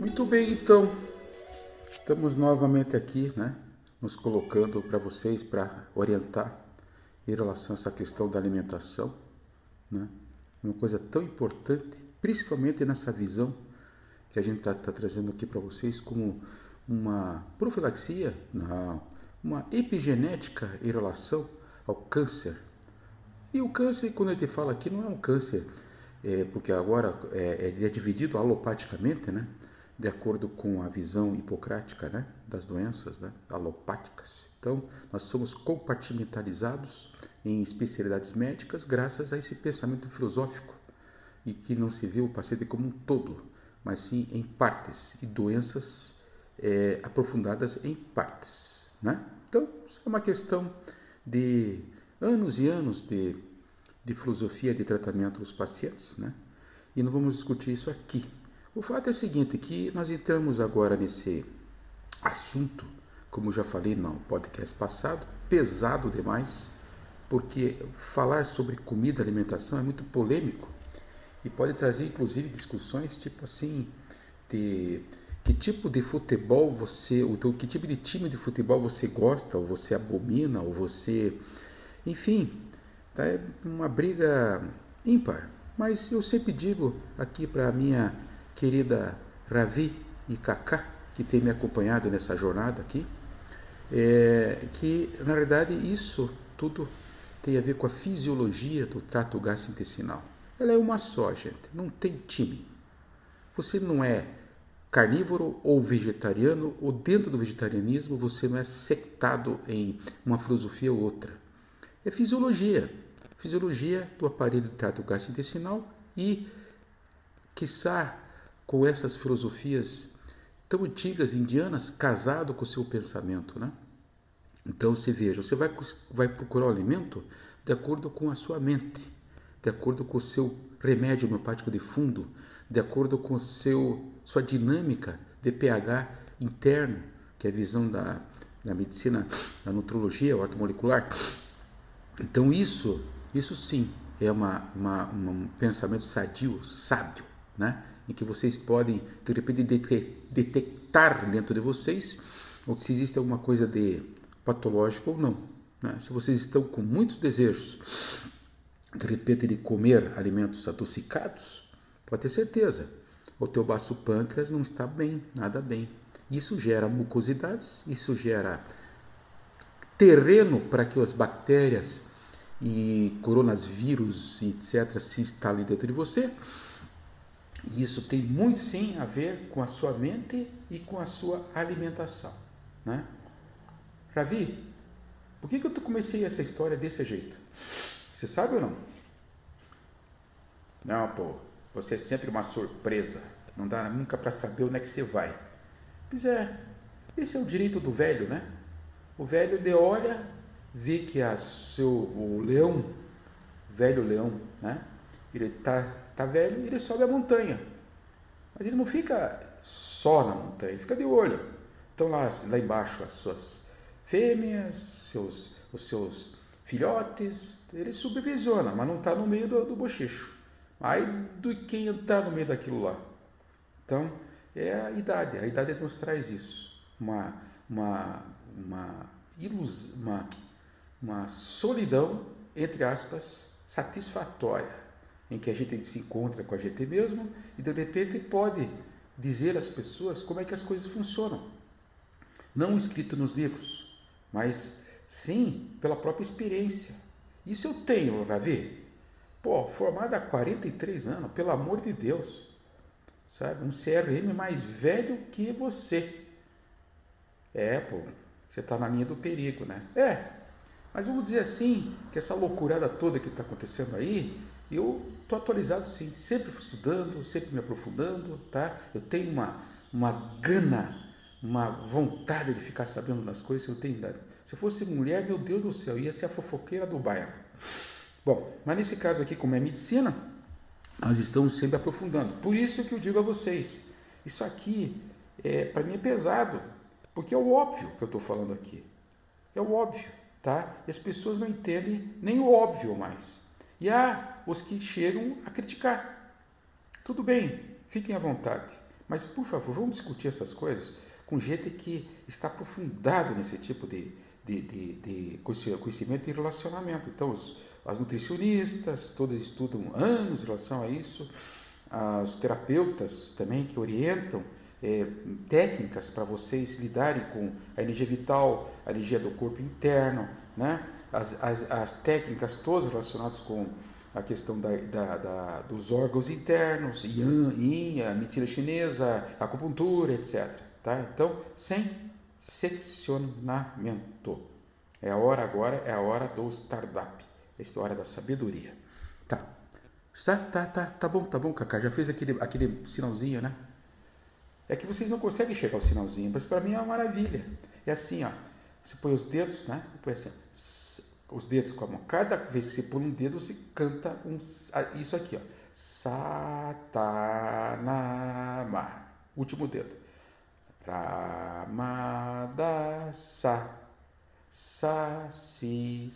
Muito bem, então. Estamos novamente aqui, né? Nos colocando para vocês para orientar em relação a essa questão da alimentação, né? Uma coisa tão importante, principalmente nessa visão que a gente está tá trazendo aqui para vocês como uma profilaxia, não, uma epigenética em relação ao câncer. E o câncer, quando a gente fala aqui, não é um câncer, é, porque agora é, é dividido alopaticamente, né? De acordo com a visão hipocrática né, das doenças né, alopáticas. Então, nós somos compartimentalizados em especialidades médicas graças a esse pensamento filosófico e que não se vê o paciente como um todo, mas sim em partes e doenças é, aprofundadas em partes. Né? Então, é uma questão de anos e anos de, de filosofia de tratamento dos pacientes, né? e não vamos discutir isso aqui. O fato é o seguinte, que nós entramos agora nesse assunto, como já falei no podcast passado, pesado demais, porque falar sobre comida alimentação é muito polêmico e pode trazer inclusive discussões tipo assim de que tipo de futebol você, ou que tipo de time de futebol você gosta, ou você abomina, ou você, enfim, tá? é uma briga ímpar. Mas eu sempre digo aqui para minha querida Ravi e Kaká, que tem me acompanhado nessa jornada aqui, é, que na verdade isso tudo tem a ver com a fisiologia do trato gastrointestinal. Ela é uma só, gente, não tem time. Você não é carnívoro ou vegetariano, ou dentro do vegetarianismo você não é sectado em uma filosofia ou outra. É fisiologia, fisiologia do aparelho do trato gastrointestinal e, quiçá, com essas filosofias tão antigas indianas casado com o seu pensamento, né? Então você veja, você vai, vai procurar o alimento de acordo com a sua mente, de acordo com o seu remédio homeopático de fundo, de acordo com o seu sua dinâmica de pH interno, que é a visão da, da medicina, da nutrologia, ortomolecular. Então isso, isso sim é uma, uma, um pensamento sadio, sábio, né? Em que vocês podem, de repente, detectar dentro de vocês ou se existe alguma coisa de patológico ou não. Né? Se vocês estão com muitos desejos, de repente, de comer alimentos adocicados, pode ter certeza, o teu baço pâncreas não está bem, nada bem. Isso gera mucosidades, isso gera terreno para que as bactérias e coronavírus, etc., se instalem dentro de você e isso tem muito sim a ver com a sua mente e com a sua alimentação. Né? Ravi, por que, que eu comecei essa história desse jeito? Você sabe ou não? Não, pô, você é sempre uma surpresa. Não dá nunca para saber onde é que você vai. Pois é, esse é o direito do velho, né? O velho ele olha, vê que a seu, o leão, velho leão, né? Ele está tá velho, ele sobe a montanha. Mas ele não fica só na montanha, ele fica de olho. Então lá, lá embaixo as suas fêmeas, seus, os seus filhotes, ele supervisiona, mas não está no meio do, do bochecho. Aí do quem está no meio daquilo lá. Então, é a idade, a idade nos traz isso. Uma, uma, uma, ilus, uma, uma solidão, entre aspas, satisfatória em que a gente se encontra com a gente mesmo e de repente pode dizer às pessoas como é que as coisas funcionam. Não escrito nos livros, mas sim pela própria experiência. Isso eu tenho, Ravi. Pô, formado há 43 anos, pelo amor de Deus. Sabe? Um CRM mais velho que você. É, pô, você está na linha do perigo, né? É, mas vamos dizer assim, que essa loucurada toda que está acontecendo aí, eu estou atualizado sim, sempre estudando, sempre me aprofundando, tá? Eu tenho uma, uma gana, uma vontade de ficar sabendo das coisas, eu tenho. Se eu fosse mulher, meu Deus do céu, ia ser a fofoqueira do bairro. Bom, mas nesse caso aqui, como é medicina, nós estamos sempre aprofundando. Por isso que eu digo a vocês, isso aqui, é, para mim é pesado, porque é o óbvio que eu estou falando aqui. É o óbvio, tá? E as pessoas não entendem nem o óbvio mais. E há os que chegam a criticar. Tudo bem, fiquem à vontade. Mas, por favor, vamos discutir essas coisas com gente que está aprofundado nesse tipo de, de, de, de conhecimento e relacionamento. Então, os, as nutricionistas, todas estudam anos em relação a isso, os terapeutas também que orientam é, técnicas para vocês lidarem com a energia vital, a energia do corpo interno, né? as, as, as técnicas todas relacionadas com a questão da, da, da, dos órgãos internos, yin, yin, a medicina chinesa, a acupuntura, etc. Tá? Então, sem seccionamento. É a hora agora, é a hora do startup. É a hora da sabedoria. Tá. Tá, tá, tá, tá bom, tá bom, Cacá. Já fez aquele, aquele sinalzinho, né? É que vocês não conseguem chegar ao sinalzinho, mas para mim é uma maravilha. É assim, ó. Você põe os dedos, né? Põe assim, os dedos com a mão. Cada vez que você põe um dedo, você canta um, isso aqui, ó. Satanama. Último dedo. Ramadasa. Sasisoram.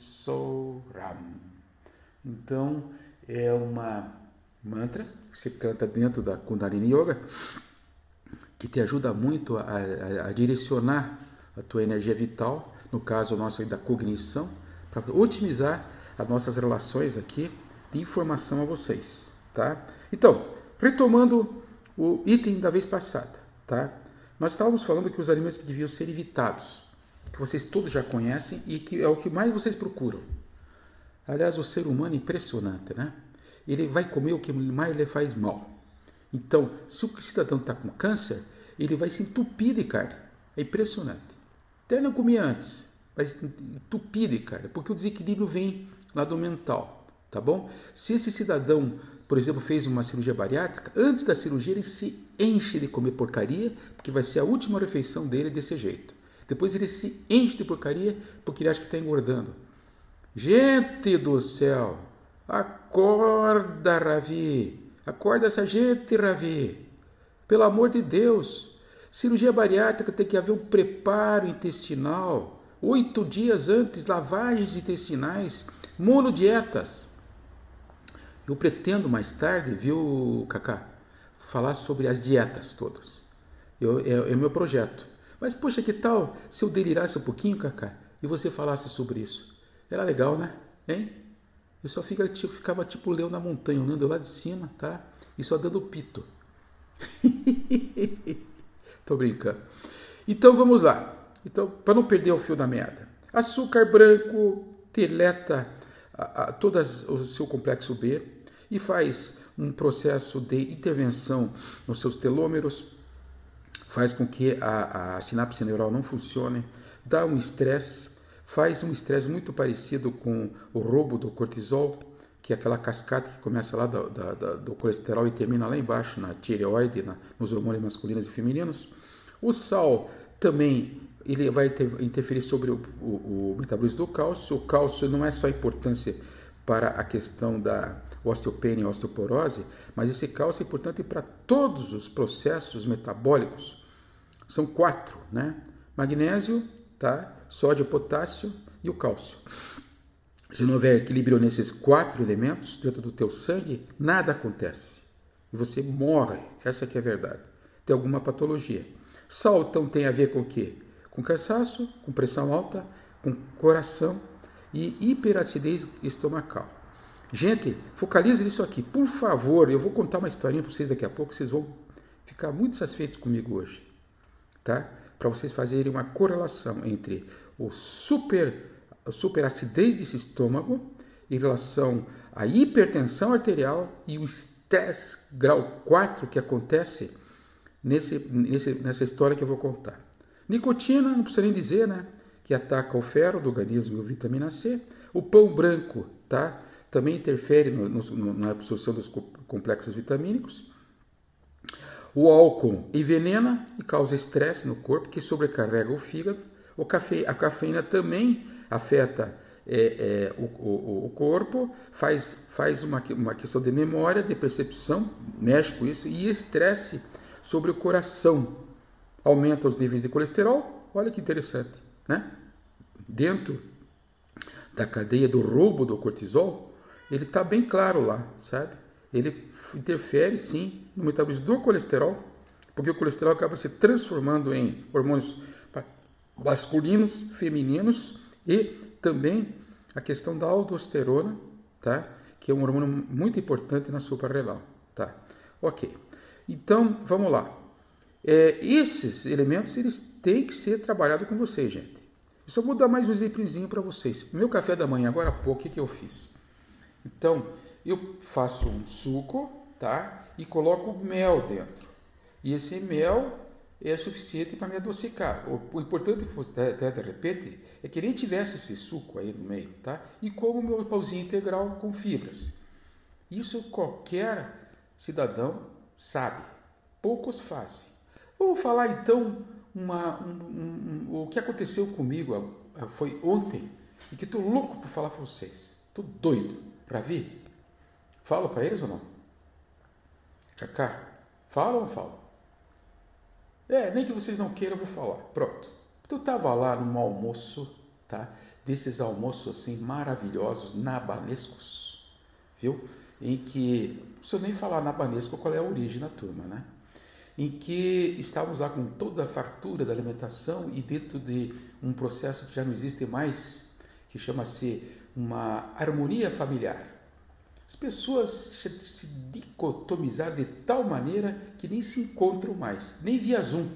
Então, é uma mantra que você canta dentro da Kundalini Yoga que te ajuda muito a, a, a direcionar a tua energia vital, no caso nosso da cognição, para otimizar as nossas relações aqui de informação a vocês, tá? Então, retomando o item da vez passada, tá? Nós estávamos falando que os alimentos que deviam ser evitados, que vocês todos já conhecem e que é o que mais vocês procuram. Aliás, o ser humano é impressionante, né? Ele vai comer o que mais lhe faz mal. Então, se o cidadão está com câncer, ele vai se entupir de carne. É impressionante. Até não comia antes, mas entupir de carne, porque o desequilíbrio vem lá do mental, tá bom? Se esse cidadão, por exemplo, fez uma cirurgia bariátrica, antes da cirurgia ele se enche de comer porcaria, porque vai ser a última refeição dele desse jeito. Depois ele se enche de porcaria porque ele acha que está engordando. Gente do céu, acorda, Ravi, acorda essa gente, Ravi. Pelo amor de Deus, cirurgia bariátrica tem que haver um preparo intestinal. Oito dias antes, lavagens intestinais, monodietas. Eu pretendo mais tarde, viu, Cacá, falar sobre as dietas todas. Eu, é, é meu projeto. Mas, poxa, que tal se eu delirasse um pouquinho, Cacá, e você falasse sobre isso? Era legal, né? Hein? Eu só fica, tipo, ficava tipo leão na montanha, olhando lá de cima, tá? E só dando pito. Tô brincando. Então vamos lá. Então, para não perder o fio da meada. Açúcar branco deleta todo o seu complexo B e faz um processo de intervenção nos seus telômeros, faz com que a, a sinapse neural não funcione, dá um estresse, faz um estresse muito parecido com o roubo do cortisol, que é aquela cascata que começa lá do, do, do colesterol e termina lá embaixo, na tireoide, na, nos hormônios masculinos e femininos. O sal também ele vai ter, interferir sobre o, o, o, metabolismo do cálcio. O cálcio não é só importância para a questão da osteopenia e osteoporose, mas esse cálcio é importante para todos os processos metabólicos. São quatro, né? Magnésio, tá? sódio, potássio e o cálcio. Se não houver equilíbrio nesses quatro elementos dentro do teu sangue, nada acontece. E você morre. Essa que é a verdade. Tem alguma patologia. Sal, então, tem a ver com o quê? Com cansaço, com pressão alta, com coração e hiperacidez estomacal. Gente, focalize nisso aqui. Por favor, eu vou contar uma historinha para vocês daqui a pouco, vocês vão ficar muito satisfeitos comigo hoje. Tá? Para vocês fazerem uma correlação entre o super a superacidez desse estômago em relação à hipertensão arterial e o estresse grau 4 que acontece nesse, nesse, nessa história que eu vou contar. Nicotina, não precisa nem dizer, né? Que ataca o ferro do organismo e a vitamina C. O pão branco, tá? Também interfere no, no, na absorção dos complexos vitamínicos. O álcool envenena e causa estresse no corpo, que sobrecarrega o fígado. O cafe, a cafeína também afeta é, é, o, o, o, corpo, faz, faz uma, uma questão de memória, de percepção, mexe com isso, e estresse sobre o coração. Aumenta os níveis de colesterol, olha que interessante, né? Dentro da cadeia do roubo do cortisol, ele está bem claro lá, sabe? Ele interfere sim no metabolismo do colesterol Porque o colesterol acaba se transformando em hormônios masculinos, femininos e também a questão da aldosterona, tá? Que é um hormônio muito importante na suprarrenal, tá? Ok. Então, vamos lá. É, esses elementos, eles têm que ser trabalhados com vocês, gente. Eu só vou dar mais um exemplozinho para vocês. Meu café da manhã, agora há pouco, o que, que eu fiz? Então, eu faço um suco, tá? E coloco mel dentro. E esse mel é suficiente para me adocicar. O, o importante, até de repente, é que nem tivesse esse suco aí no meio, tá? E como meu pãozinho integral com fibras. Isso qualquer cidadão sabe. Poucos fazem. Vou falar então uma, um, um, o que aconteceu comigo foi ontem e que estou louco para falar para vocês. Estou doido para vir. Falo para eles ou não? Cacá, fala ou não fala? É, nem que vocês não queiram, eu vou falar. Pronto. Tu estava lá num almoço, tá? Desses almoços assim maravilhosos, nabanescos, viu? Em que, não preciso nem falar nabanesco qual é a origem da turma, né? Em que estávamos lá com toda a fartura da alimentação e dentro de um processo que já não existe mais, que chama-se uma harmonia familiar. As pessoas se dicotomizaram de tal maneira que nem se encontram mais, nem via Zoom.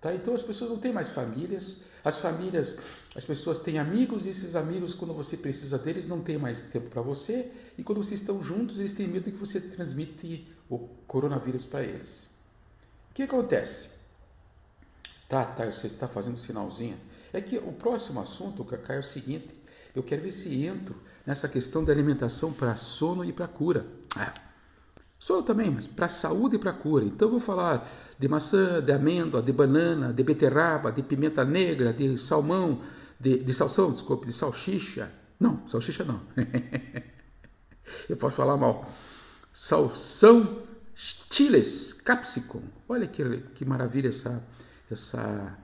Tá? Então as pessoas não têm mais famílias, as famílias, as pessoas têm amigos e esses amigos, quando você precisa deles, não têm mais tempo para você e quando vocês estão juntos, eles têm medo que você transmite o coronavírus para eles. O que acontece? Tá, tá, você está fazendo sinalzinho. É que o próximo assunto, Cacá, é o seguinte: eu quero ver se entro nessa questão da alimentação para sono e para cura. É. Sono também, mas para saúde e para cura. Então eu vou falar de maçã, de amêndoa, de banana, de beterraba, de pimenta negra, de salmão, de, de salsão, desculpe, de salsicha. Não, salsicha não. eu posso falar mal. Salsão chiles, capsicum. Olha que, que maravilha essa, essa,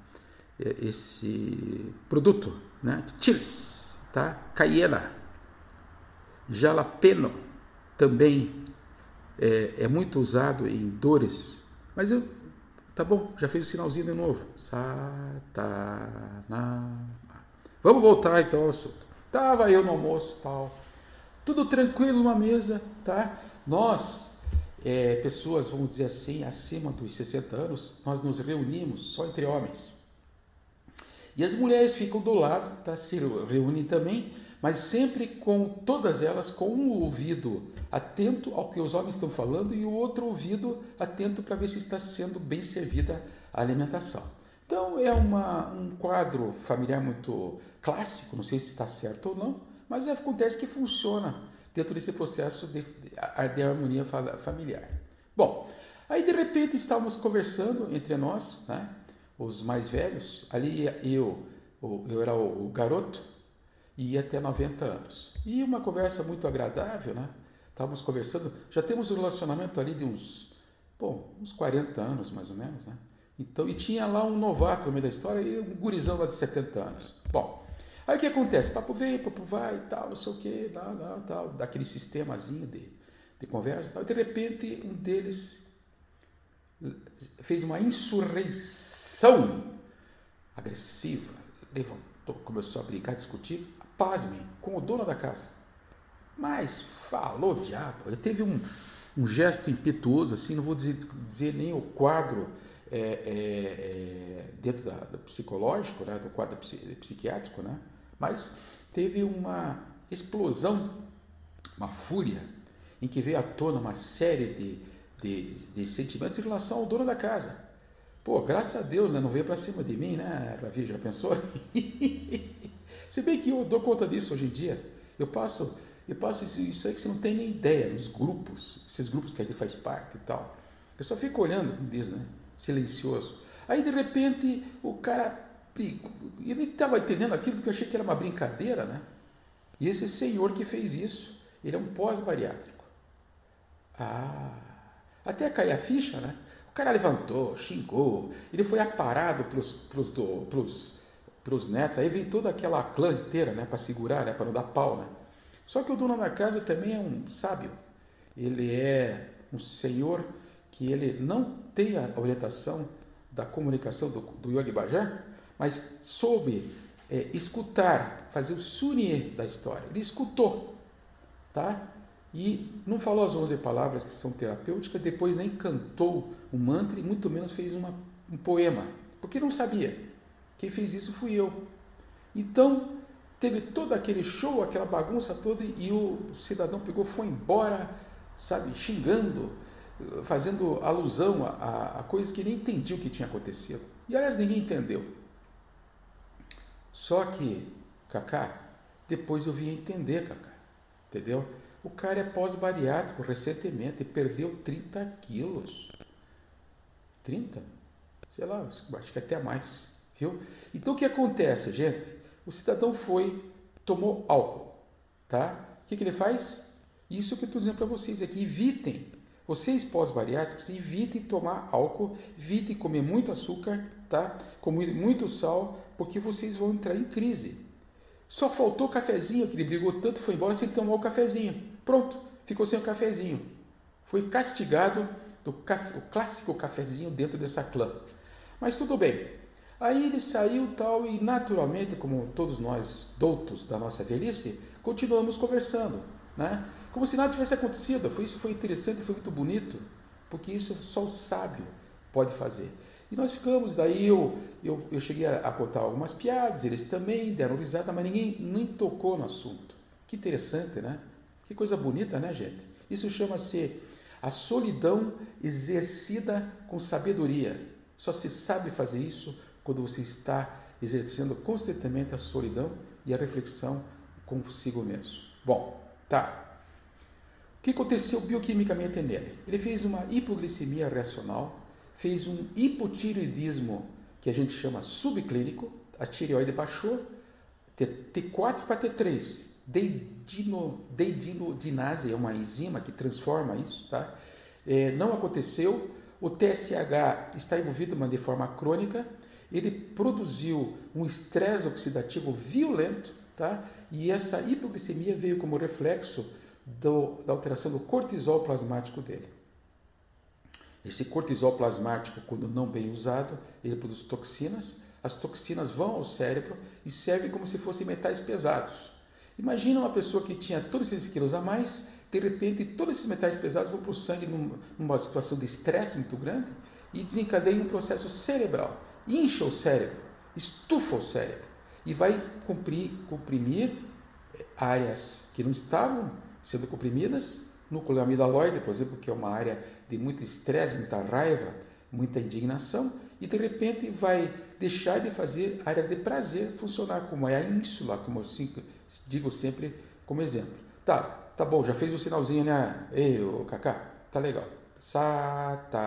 esse produto, né? Chiles tá? Cayena, jalapeno também é, é, muito usado em dores, mas eu, tá bom, já fiz o sinalzinho de novo. Satanás. Vamos voltar então ao assunto. Tava eu no almoço, tal, tudo tranquilo numa mesa, tá? Nós, é, pessoas, vamos dizer assim, acima dos 60 anos, nós nos reunimos só entre homens. E as mulheres ficam do lado, tá? se reúnem também, mas sempre com todas elas com um ouvido atento ao que os homens estão falando e o outro ouvido atento para ver se está sendo bem servida a alimentação. Então é uma, um quadro familiar muito clássico, não sei se está certo ou não, mas acontece que funciona dentro desse processo de, de harmonia familiar. Bom, aí de repente estávamos conversando entre nós, né? os mais velhos, ali eu, eu era o garoto e ia até 90 anos. E uma conversa muito agradável, né? Estávamos conversando, já temos um relacionamento ali de uns, bom, uns 40 anos mais ou menos, né? Então, e tinha lá um novato no meio da história e um gurizão lá de 70 anos. Bom, aí o que acontece? Papo vem, papo vai e tal, não sei o que, tal, tal, tal, daquele sistemazinho de, de conversa e tal. E de repente, um deles fez uma insurreição agressiva, levantou, começou a brigar, discutir, pasmem, com o dono da casa. Mas falou diabo, ele teve um, um gesto impetuoso, assim, não vou dizer, dizer nem o quadro é, é, é, dentro da, do psicológico, né, do quadro psiquiátrico, né, mas teve uma explosão, uma fúria, em que veio à tona uma série de, de, de sentimentos em relação ao dono da casa. Pô, graças a Deus, né? Não veio para cima de mim, né, Ravi? Já pensou? Se bem que eu dou conta disso hoje em dia. Eu passo, eu passo isso, isso aí que você não tem nem ideia, nos grupos, esses grupos que a gente faz parte e tal. Eu só fico olhando, como diz, né? Silencioso. Aí de repente o cara. Eu nem estava entendendo aquilo porque eu achei que era uma brincadeira, né? E esse senhor que fez isso, ele é um pós-bariátrico. Ah, até cair a ficha, né? O cara levantou, xingou, ele foi aparado pros, pros, do, pros, pros netos, aí vem toda aquela clã inteira, né, para segurar, né, para não dar pau, né. Só que o dono da casa também é um sábio, ele é um senhor que ele não tem a orientação da comunicação do, do Yogi Bhajan, mas soube é, escutar, fazer o sunier da história. Ele escutou, tá? E não falou as 11 palavras que são terapêuticas, depois nem cantou um mantra e muito menos fez uma, um poema, porque não sabia. Quem fez isso fui eu. Então, teve todo aquele show, aquela bagunça toda e o cidadão pegou, foi embora, sabe, xingando, fazendo alusão a, a coisas que nem entendia o que tinha acontecido. E aliás, ninguém entendeu. Só que, Cacá, depois eu vim entender, Cacá, entendeu? O cara é pós-bariátrico recentemente e perdeu 30 quilos. 30? Sei lá, acho que até mais. Viu? Então o que acontece, gente? O cidadão foi, tomou álcool. Tá? O que, que ele faz? Isso que eu estou dizendo para vocês aqui. Evitem. Vocês pós-bariátricos, evitem tomar álcool, evitem comer muito açúcar, tá? Comer muito sal, porque vocês vão entrar em crise. Só faltou o cafezinho, que ele brigou tanto, foi embora sem tomar o cafezinho. Pronto, ficou sem o cafezinho. Foi castigado do café, o clássico cafezinho dentro dessa clã. Mas tudo bem. Aí ele saiu tal e naturalmente, como todos nós doutos da nossa velhice, continuamos conversando, né? Como se nada tivesse acontecido. Foi isso foi interessante, foi muito bonito, porque isso só o sábio pode fazer. E nós ficamos, daí eu, eu, eu cheguei a, a contar algumas piadas, eles também deram risada, mas ninguém nem tocou no assunto. Que interessante, né? Que coisa bonita, né, gente? Isso chama-se a solidão exercida com sabedoria. Só se sabe fazer isso quando você está exercendo constantemente a solidão e a reflexão consigo mesmo. Bom, tá. O que aconteceu bioquimicamente nele? Ele fez uma hipoglicemia reacional, fez um hipotireoidismo que a gente chama subclínico, a tireoide baixou, T4 para T3, deidino, deidinodinase é uma enzima que transforma isso, tá? É, não aconteceu, o TSH está envolvido de forma crônica, ele produziu um estresse oxidativo violento, tá? E essa hipoglicemia veio como reflexo do, da alteração do cortisol plasmático dele. Esse cortisol plasmático, quando não bem usado, ele produz toxinas. As toxinas vão ao cérebro e servem como se fossem metais pesados. Imagina uma pessoa que tinha todos esses quilos a mais, de repente todos esses metais pesados vão para o sangue numa situação de estresse muito grande e desencadeia um processo cerebral. Incha o cérebro, estufa o cérebro e vai comprimir, comprimir áreas que não estavam sendo comprimidas, núcleo amidaloide, por exemplo, que é uma área de muito estresse, muita raiva, muita indignação, e de repente vai deixar de fazer áreas de prazer funcionar, como é a ínsula, como eu digo sempre como exemplo. Tá, tá bom, já fez o sinalzinho, né? Ei, ô Kaká, tá legal. Satanama.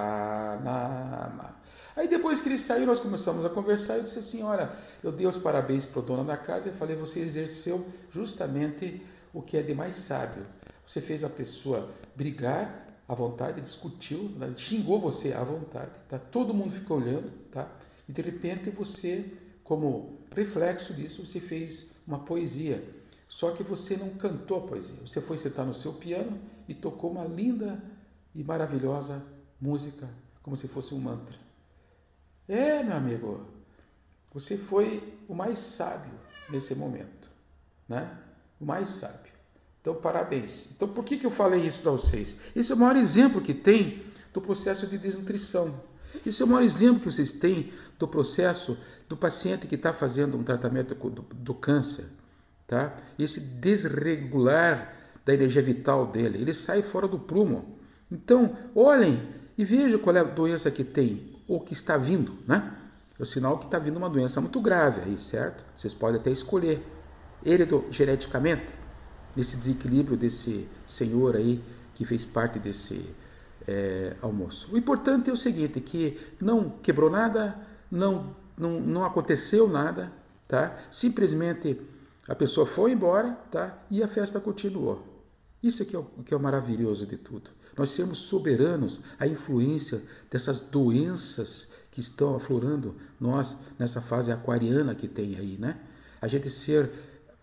Aí depois que ele saiu, nós começamos a conversar. Eu disse assim: Olha, eu dei os parabéns para o dono da casa e falei: Você exerceu justamente o que é de mais sábio. Você fez a pessoa brigar à vontade, discutiu, né, xingou você à vontade. Tá? Todo mundo ficou olhando, tá? E de repente você, como reflexo disso, você fez uma poesia. Só que você não cantou a poesia. Você foi sentar no seu piano e tocou uma linda e maravilhosa música, como se fosse um mantra. É, meu amigo, você foi o mais sábio nesse momento, né? O mais sábio. Então, parabéns. Então, por que, que eu falei isso para vocês? Esse é o maior exemplo que tem do processo de desnutrição. Isso é o maior exemplo que vocês têm do processo do paciente que está fazendo um tratamento do, do, câncer, tá? Esse desregular da energia vital dele, ele sai fora do prumo. Então, olhem e vejam qual é a doença que tem ou que está vindo, né? É o sinal que está vindo uma doença muito grave aí, certo? Vocês podem até escolher heretogeneticamente nesse desequilíbrio desse senhor aí que fez parte desse é, almoço. O importante é o seguinte, que não quebrou nada, não, não, não aconteceu nada, tá? Simplesmente a pessoa foi embora, tá? E a festa continuou. Isso é que é o, que é o maravilhoso de tudo. Nós sermos soberanos à influência dessas doenças que estão aflorando nós nessa fase aquariana que tem aí, né? A gente ser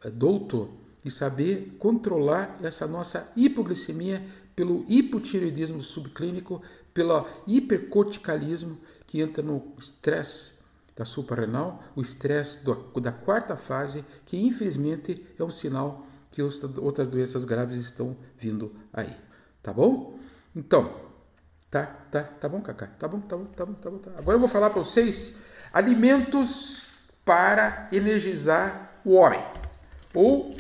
eh, douto e saber controlar essa nossa hipoglicemia pelo hipotireoidismo subclínico, pelo hipercorticalismo que entra no estresse da suprarrenal, o estresse da quarta fase, que infelizmente é um sinal que outras doenças graves estão vindo aí. Tá bom? Então, tá, tá, tá bom, Cacá? Tá bom, tá bom, tá bom, tá bom. Tá. Agora eu vou falar para vocês alimentos para energizar o homem ou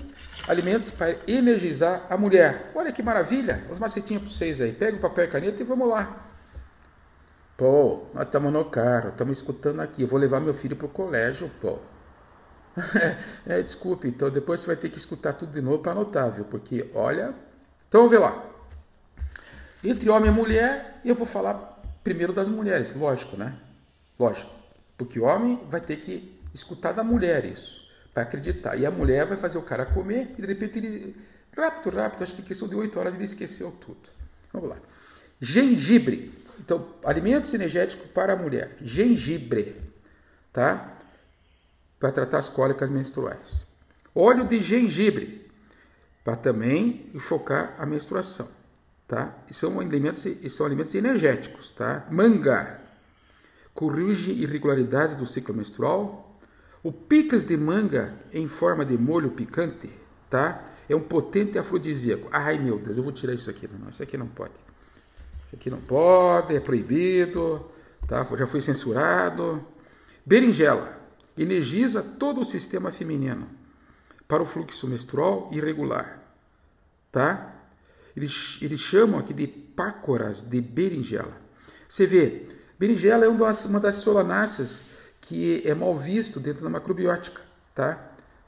alimentos para energizar a mulher. Olha que maravilha! Os macetinhos para vocês aí. Pega o papel e caneta e vamos lá. Pô, nós estamos no carro, estamos escutando aqui. Eu vou levar meu filho para o colégio, pô. é, desculpe, então depois você vai ter que escutar tudo de novo para anotar, viu? Porque, olha. Então, ver lá. Entre homem e mulher, eu vou falar primeiro das mulheres, lógico, né? Lógico. Porque o homem vai ter que escutar da mulher isso, para acreditar. E a mulher vai fazer o cara comer e de repente ele. Rápido, rápido, acho que questão de 8 horas ele esqueceu tudo. Vamos lá. Gengibre. Então, alimentos energéticos para a mulher. Gengibre. Tá? para tratar as cólicas menstruais. Óleo de gengibre, para também enfocar a menstruação, tá? E são alimentos, são alimentos energéticos, tá? Manga, corrige irregularidades do ciclo menstrual. O picles de manga em forma de molho picante, tá? É um potente afrodisíaco. Ai meu Deus, eu vou tirar isso aqui. Não, isso aqui não pode. Isso aqui não pode, é proibido, tá? Já foi censurado. Berinjela, energiza todo o sistema feminino para o fluxo menstrual irregular, tá? Eles, eles chamam aqui de pácoras de berinjela. Você vê, berinjela é uma das, uma das solanáceas que é mal visto dentro da macrobiótica, tá?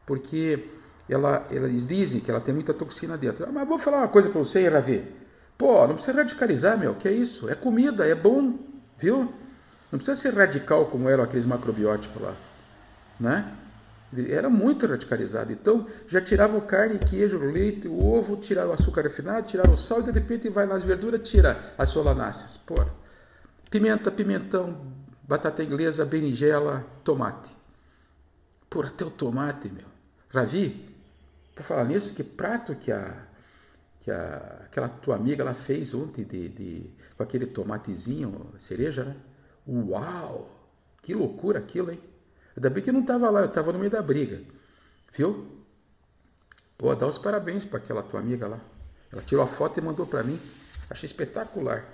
Porque ela, eles dizem que ela tem muita toxina dentro. Mas vou falar uma coisa para você, Ravi. Pô, não precisa radicalizar, meu. Que é isso? É comida, é bom, viu? Não precisa ser radical como eram aqueles macrobióticos lá né? Era muito radicalizado. Então, já tirava o carne, queijo, leite, o ovo, tirava o açúcar refinado, tirava o sal e de repente vai nas verduras, tira as solanáceas. Pô. Pimenta, pimentão, batata inglesa, berinjela, tomate. Por até o tomate, meu. Ravi, por falar nisso, que prato que a que a, aquela tua amiga ela fez ontem de, de, com aquele tomatezinho cereja, né? Uau! Que loucura aquilo, hein? Ainda bem que não estava lá, eu estava no meio da briga. Viu? Pô, dá os parabéns para aquela tua amiga lá. Ela tirou a foto e mandou para mim. Achei espetacular.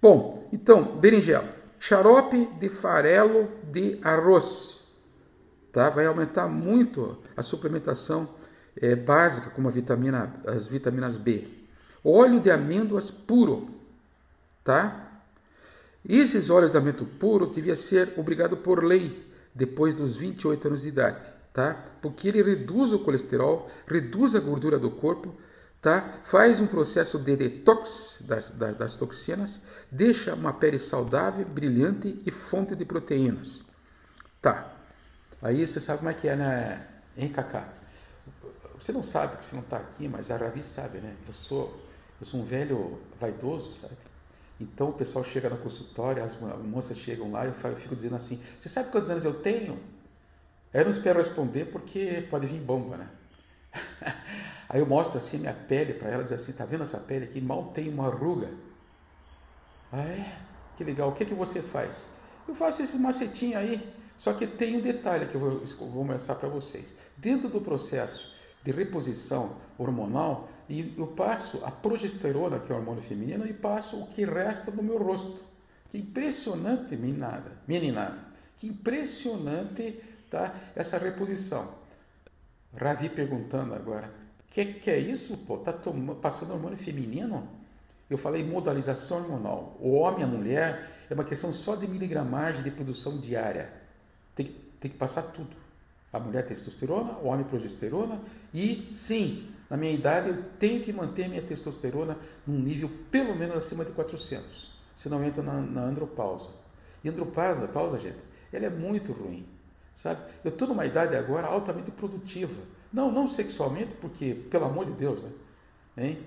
Bom, então, berinjela. Xarope de farelo de arroz. Tá? Vai aumentar muito a suplementação é, básica, como a vitamina, as vitaminas B. Óleo de amêndoas puro. Tá? Esses óleos de amêndoa puro devia ser obrigado por lei depois dos 28 anos de idade, tá? Porque ele reduz o colesterol, reduz a gordura do corpo, tá? Faz um processo de detox das, das, das toxinas, deixa uma pele saudável, brilhante e fonte de proteínas, tá? Aí você sabe como é que é, né, hein, Cacá? Você não sabe que você não está aqui, mas a Ravi sabe, né? Eu sou, eu sou um velho vaidoso, sabe? Então o pessoal chega no consultório, as moças chegam lá e eu fico dizendo assim: Você sabe quantos anos eu tenho? Eu não espero responder porque pode vir bomba, né? Aí eu mostro assim minha pele para elas assim: Tá vendo essa pele aqui? Mal tem uma ruga. Ah, é? Que legal. O que, que você faz? Eu faço esses macetinhos aí. Só que tem um detalhe que eu vou, vou mostrar para vocês. Dentro do processo de reposição hormonal, eu passo a progesterona, que é o hormônio feminino, e passo o que resta do meu rosto. Que impressionante, meninada, meninada. Que impressionante tá, essa reposição. Ravi perguntando agora, que, que é isso, pô? Tá tomando, passando hormônio feminino? Eu falei modalização hormonal. O homem e a mulher é uma questão só de miligramagem de produção diária. Tem, tem que passar tudo. A mulher testosterona, o homem progesterona e sim, na minha idade, eu tenho que manter minha testosterona num nível pelo menos acima de 400, senão entra na, na andropausa. E andropausa, pausa, gente, ela é muito ruim, sabe? Eu estou numa idade agora altamente produtiva. Não, não sexualmente, porque, pelo amor de Deus, né? Hein?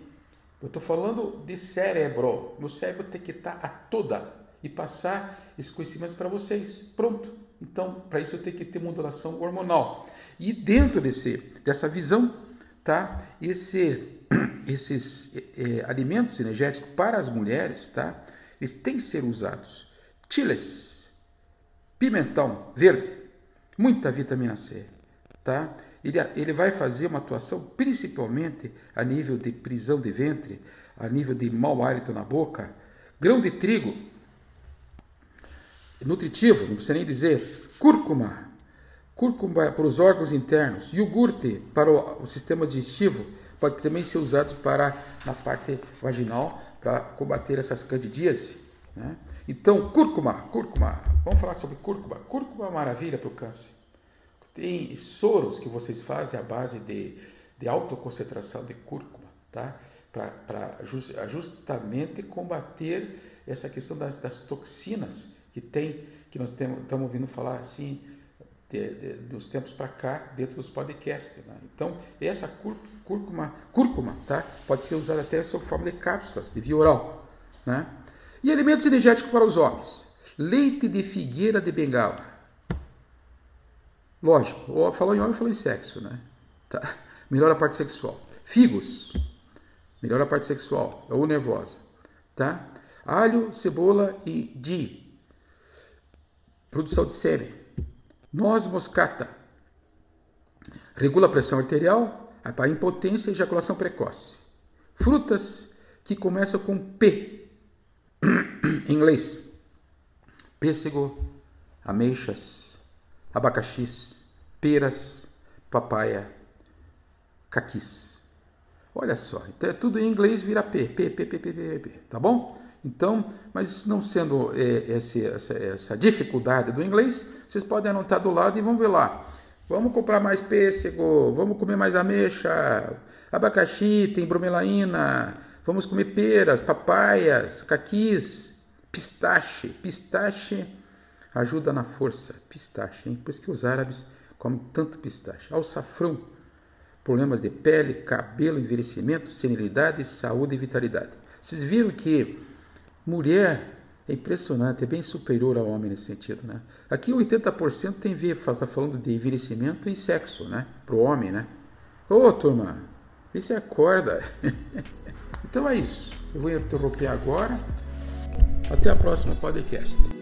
Eu estou falando de cérebro. Meu cérebro tem que estar a toda e passar esses conhecimentos para vocês. Pronto. Então, para isso eu tenho que ter modulação hormonal. E dentro desse, dessa visão tá? Esse esses é, alimentos energéticos para as mulheres, tá? Eles têm que ser usados. Chiles, pimentão verde, muita vitamina C, tá? Ele, ele vai fazer uma atuação principalmente a nível de prisão de ventre, a nível de mau hálito na boca. Grão de trigo, nutritivo, não precisa nem dizer. Cúrcuma, cúrcuma para os órgãos internos. Iogurte para o, o sistema digestivo, pode também ser usado para na parte vaginal para combater essas candidíase. Né? Então, cúrcuma, cúrcuma, vamos falar sobre cúrcuma. Cúrcuma é maravilha para o câncer. Tem soros que vocês fazem à base de, de autoconcentração de cúrcuma, tá? Para justamente combater essa questão das, das, toxinas que tem, que nós estamos ouvindo falar assim, de, de, dos tempos para cá, dentro dos podcasts. Né? Então, essa cúrcuma, cúrcuma tá? pode ser usada até sob forma de cápsulas, de via oral. Né? E alimentos energéticos para os homens. Leite de figueira de bengala. Lógico, falou em homem, falou em sexo, né? Tá? Melhora a parte sexual. Figos, melhora a parte sexual, ou nervosa, tá? Alho, cebola e di, produção de sêmen. Noz moscata, regula a pressão arterial, a impotência e ejaculação precoce. Frutas que começam com P, em inglês. Pêssego, ameixas, abacaxis, peras, papaya, caquis. Olha só, então é tudo em inglês vira P, P, P, P, P, P, P, tá bom? Então, mas não sendo é, esse, essa, essa dificuldade do inglês, vocês podem anotar do lado e vão ver lá. Vamos comprar mais pêssego, vamos comer mais ameixa, abacaxi, tem bromelaína, vamos comer peras, papaias, caquis, pistache. Pistache ajuda na força. Pistache, hein? Por isso que os árabes comem tanto pistache. Alçafrão, problemas de pele, cabelo, envelhecimento, senilidade, saúde e vitalidade. Vocês viram que mulher é impressionante, é bem superior ao homem nesse sentido, né? Aqui 80% tem ver, está falando de envelhecimento e sexo, né? Para o homem, né? Ô, oh, turma, vê se acorda. então é isso. Eu vou interromper agora. Até a próxima podcast.